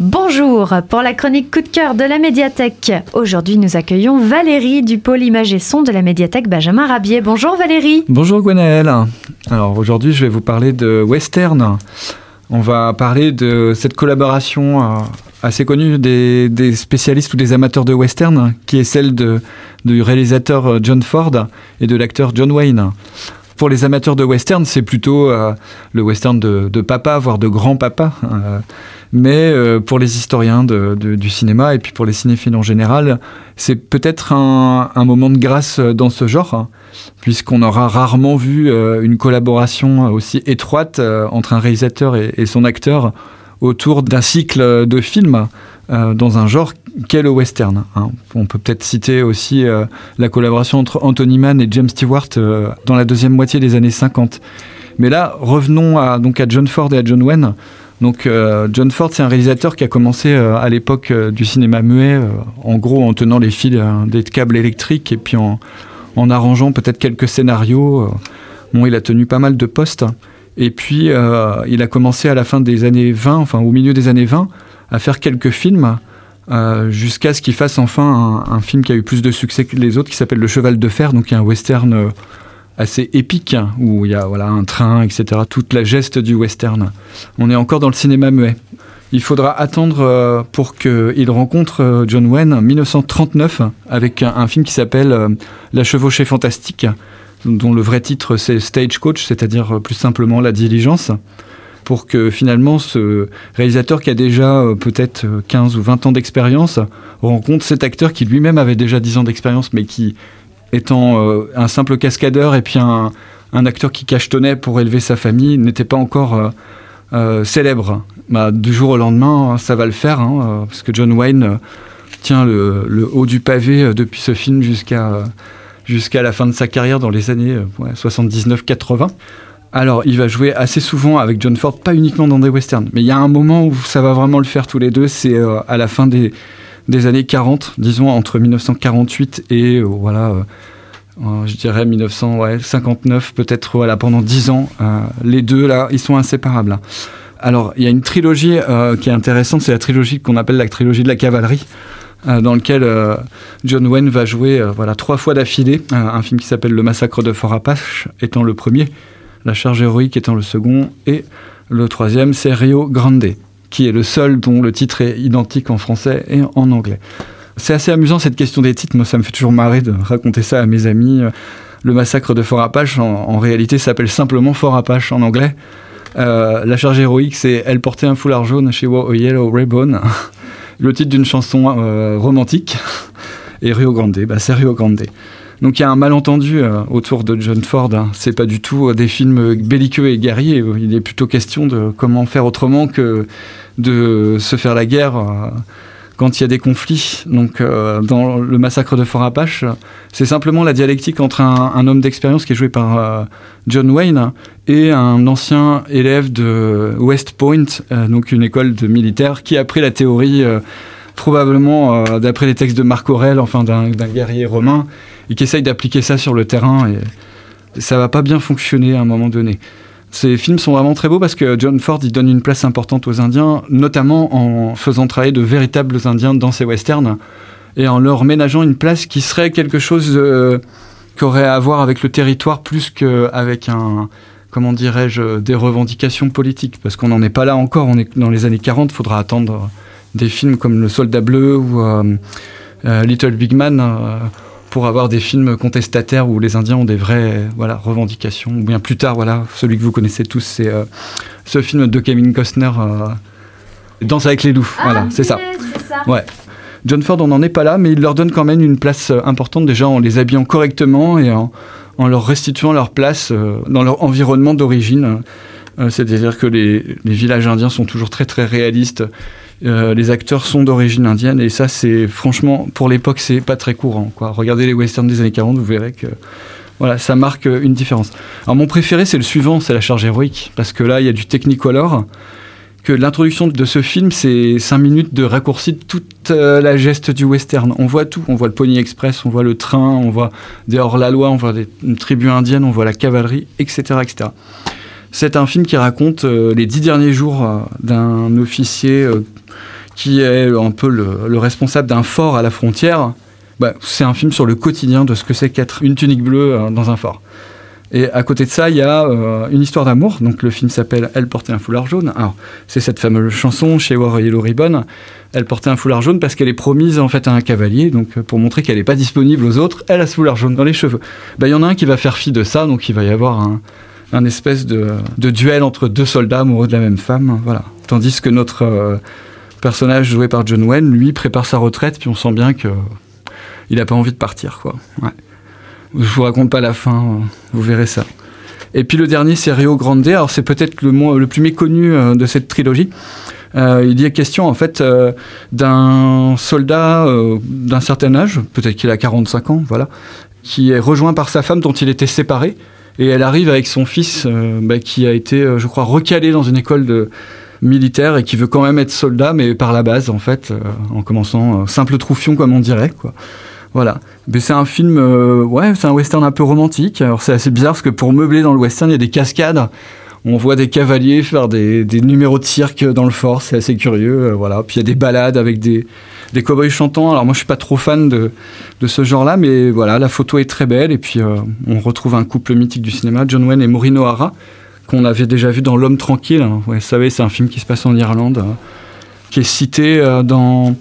Bonjour pour la chronique coup de cœur de la médiathèque. Aujourd'hui, nous accueillons Valérie du pôle image et son de la médiathèque Benjamin Rabier. Bonjour Valérie. Bonjour Gwenaëlle. Alors aujourd'hui, je vais vous parler de western. On va parler de cette collaboration euh, assez connue des, spécialistes ou des amateurs de western, qui est celle du réalisateur euh, John Ford et de l'acteur John Wayne. Pour les amateurs de western, c'est plutôt euh, le western de, papa, voire de grand-papa. Euh, mais euh, pour les historiens de, du cinéma et puis pour les cinéphiles en général, c'est peut-être un, moment de grâce dans ce genre, hein, puisqu'on aura rarement vu euh, une collaboration aussi étroite euh, entre un réalisateur et son acteur autour d'un cycle de films euh, dans un genre qu'est le western. Hein. On peut peut-être citer aussi euh, la collaboration entre Anthony Mann et James Stewart euh, dans la deuxième moitié des années 50. Mais là, revenons à, donc à John Ford et à John Wayne. Donc John Ford, c'est un réalisateur qui a commencé à l'époque du cinéma muet, en gros en tenant les fils euh, des câbles électriques et puis en, en arrangeant peut-être quelques scénarios. Bon, il a tenu pas mal de postes. Et puis, il a commencé à la fin des années 20, enfin au milieu des années 20, à faire quelques films, euh, jusqu'à ce qu'il fasse enfin un, film qui a eu plus de succès que les autres, qui s'appelle Le Cheval de Fer, donc un western euh, assez épique, où il y a voilà, un train, etc., toute la geste du western. On est encore dans le cinéma muet. Il faudra attendre euh, pour qu'il rencontre John Wayne en 1939 avec un, un film qui s'appelle La chevauchée fantastique, dont le vrai titre c'est Stagecoach, c'est-à-dire plus simplement la diligence, pour que finalement ce réalisateur qui a déjà euh, peut-être 15 ou 20 ans d'expérience rencontre cet acteur qui lui-même avait déjà 10 ans d'expérience, mais qui étant euh, un simple cascadeur et puis un, acteur qui cachetonnait pour élever sa famille, n'était pas encore euh, euh, célèbre. Bah, du jour au lendemain, ça va le faire, hein, parce que John Wayne euh, tient le, haut du pavé euh, depuis ce film jusqu'à euh, jusqu'à la fin de sa carrière dans les années ouais, 79-80. Alors, il va jouer assez souvent avec John Ford, pas uniquement dans des westerns, mais il y a un moment où ça va vraiment le faire tous les deux, c'est euh, à la fin des, des années 40, disons entre 1948 et euh, voilà, euh, je dirais 1959, peut-être voilà, pendant 10 ans. Les deux là, ils sont inséparables. Alors, il y a une trilogie qui est intéressante, c'est la trilogie qu'on appelle la trilogie de la cavalerie. Dans lequel John Wayne va jouer voilà, trois fois d'affilée, un film qui s'appelle Le Massacre de Fort Apache étant le premier, La Charge héroïque étant le second, et le troisième c'est Rio Grande, qui est le seul dont le titre est identique en français et en anglais. C'est assez amusant cette question des titres, moi ça me fait toujours marrer de raconter ça à mes amis. Le Massacre de Fort Apache en, réalité s'appelle simplement Fort Apache en anglais. Euh, la charge héroïque, c'est Elle portait un foulard jaune, She wore a yellow ribbon. le titre d'une chanson euh, romantique. Et Rio Grande, bah, c'est Rio Grande. Donc il y a un malentendu euh, autour de John Ford. Hein. C'est pas du tout euh, des films belliqueux et guerriers. Il est plutôt question de comment faire autrement que de se faire la guerre euh, quand il y a des conflits. Donc euh, dans le massacre de Fort Apache, c'est simplement la dialectique entre un, homme d'expérience qui est joué par euh, John Wayne et un ancien élève de West Point, euh, donc une école de militaires, qui a pris la théorie euh, probablement euh, d'après les textes de Marc Aurèle, enfin d'un guerrier romain, et qui essaye d'appliquer ça sur le terrain. Et ça va pas bien fonctionner à un moment donné. Ces films sont vraiment très beaux parce que John Ford il donne une place importante aux Indiens, notamment en faisant travailler de véritables Indiens dans ses westerns et en leur ménageant une place qui serait quelque chose euh, qui aurait à voir avec le territoire plus qu'avec un, comment dirais-je, des revendications politiques. Parce qu'on n'en est pas là encore, on est dans les années 40, il faudra attendre des films comme Le Soldat Bleu ou euh, euh, Little Big Man. Euh, pour avoir des films contestataires où les Indiens ont des vraies voilà, revendications. Ou bien plus tard, voilà, celui que vous connaissez tous, c'est euh, ce film de Kevin Costner, euh, Danse avec les loups. Ah, voilà, c'est ça. ça. Ouais. John Ford, on n'en est pas là, mais il leur donne quand même une place importante, déjà en les habillant correctement et en, en leur restituant leur place euh, dans leur environnement d'origine. C'est-à-dire que les, les villages indiens sont toujours très très réalistes Euh, les acteurs sont d'origine indienne et ça, c'est franchement, pour l'époque, c'est pas très courant. Regardez les westerns des années 40, vous verrez que voilà, ça marque une différence. Alors mon préféré, c'est le suivant, c'est la charge héroïque, parce que là, il y a du technicolor. Que l'introduction de ce film, c'est 5 minutes de raccourci de toute euh, la geste du western. On voit tout, on voit le Pony Express, on voit le train, on voit des hors-la-loi, on voit des, une tribu indienne, on voit la cavalerie, etc. etc. C'est un film qui raconte euh, les dix derniers jours euh, d'un officier qui est un peu le, le responsable d'un fort à la frontière. Bah, c'est un film sur le quotidien de ce que c'est qu'être une tunique bleue dans un fort. Et à côté de ça, il y a euh, une histoire d'amour. Donc le film s'appelle Elle portait un foulard jaune. C'est cette fameuse chanson chez War Yellow Ribbon. Elle portait un foulard jaune parce qu'elle est promise en fait à un cavalier. Donc pour montrer qu'elle n'est pas disponible aux autres, elle a ce foulard jaune dans les cheveux. Ben, il y en a un qui va faire fi de ça, donc il va y avoir un, espèce de, duel entre deux soldats amoureux de la même femme. Voilà. Tandis que notre euh, personnage joué par John Wayne, lui, prépare sa retraite, puis on sent bien que il n'a pas envie de partir, quoi. Ouais. Je vous raconte pas la fin, vous verrez ça. Et puis le dernier, c'est Rio Grande. Alors c'est peut-être le, le, plus méconnu euh, de cette trilogie. Euh, il y a question en fait euh, d'un soldat euh, d'un certain âge, peut-être qu'il a 45 ans, voilà, qui est rejoint par sa femme dont il était séparé. Et elle arrive avec son fils euh, bah, qui a été, je crois, recalé dans une école de militaire et qui veut quand même être soldat, mais par la base en fait, en commençant simple troufion comme on dirait, quoi. Voilà. Mais c'est un film, euh, ouais, c'est un western un peu romantique. Alors c'est assez bizarre parce que pour meubler dans le western, il y a des cascades. On voit des cavaliers faire des, numéros de cirque dans le fort, c'est assez curieux. Euh, voilà. Puis il y a des balades avec des, des cow-boys chantants. Alors moi je suis pas trop fan de, de ce genre-là, mais voilà, la photo est très belle. Et puis euh, on retrouve un couple mythique du cinéma, John Wayne et Maureen O'Hara, qu'on avait déjà vu dans L'homme tranquille. Ouais, vous savez, c'est un film qui se passe en Irlande, hein, qui est cité euh, dans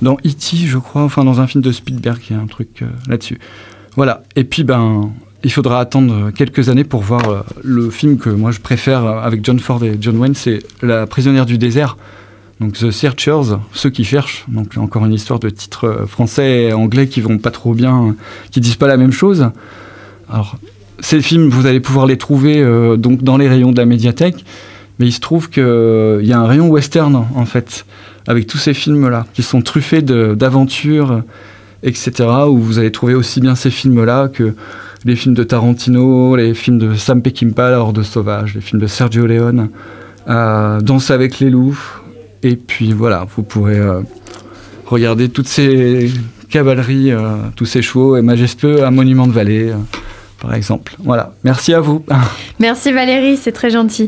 dans E.T., je crois, enfin dans un film de Spielberg, il y a un truc euh, là-dessus. Voilà. Et puis, ben, il faudra attendre quelques années pour voir euh, le film que moi je préfère avec John Ford et John Wayne, c'est La prisonnière du désert. Donc The Searchers, ceux qui cherchent. Donc encore une histoire de titres français et anglais qui vont pas trop bien, qui disent pas la même chose. Alors ces films, vous allez pouvoir les trouver euh, donc dans les rayons de la médiathèque, mais il se trouve qu'il euh, y a un rayon western en fait avec tous ces films-là, qui sont truffés d'aventures, etc., où vous allez trouver aussi bien ces films-là que les films de Tarantino, les films de Sam Peckinpah, La Horde Sauvage, les films de Sergio Leone, euh, Danse avec les loups, et puis voilà, vous pourrez regarder toutes ces cavaleries, tous ces chevaux et majestueux, un monument de vallée, par exemple. Voilà, merci à vous. Merci Valérie, c'est très gentil.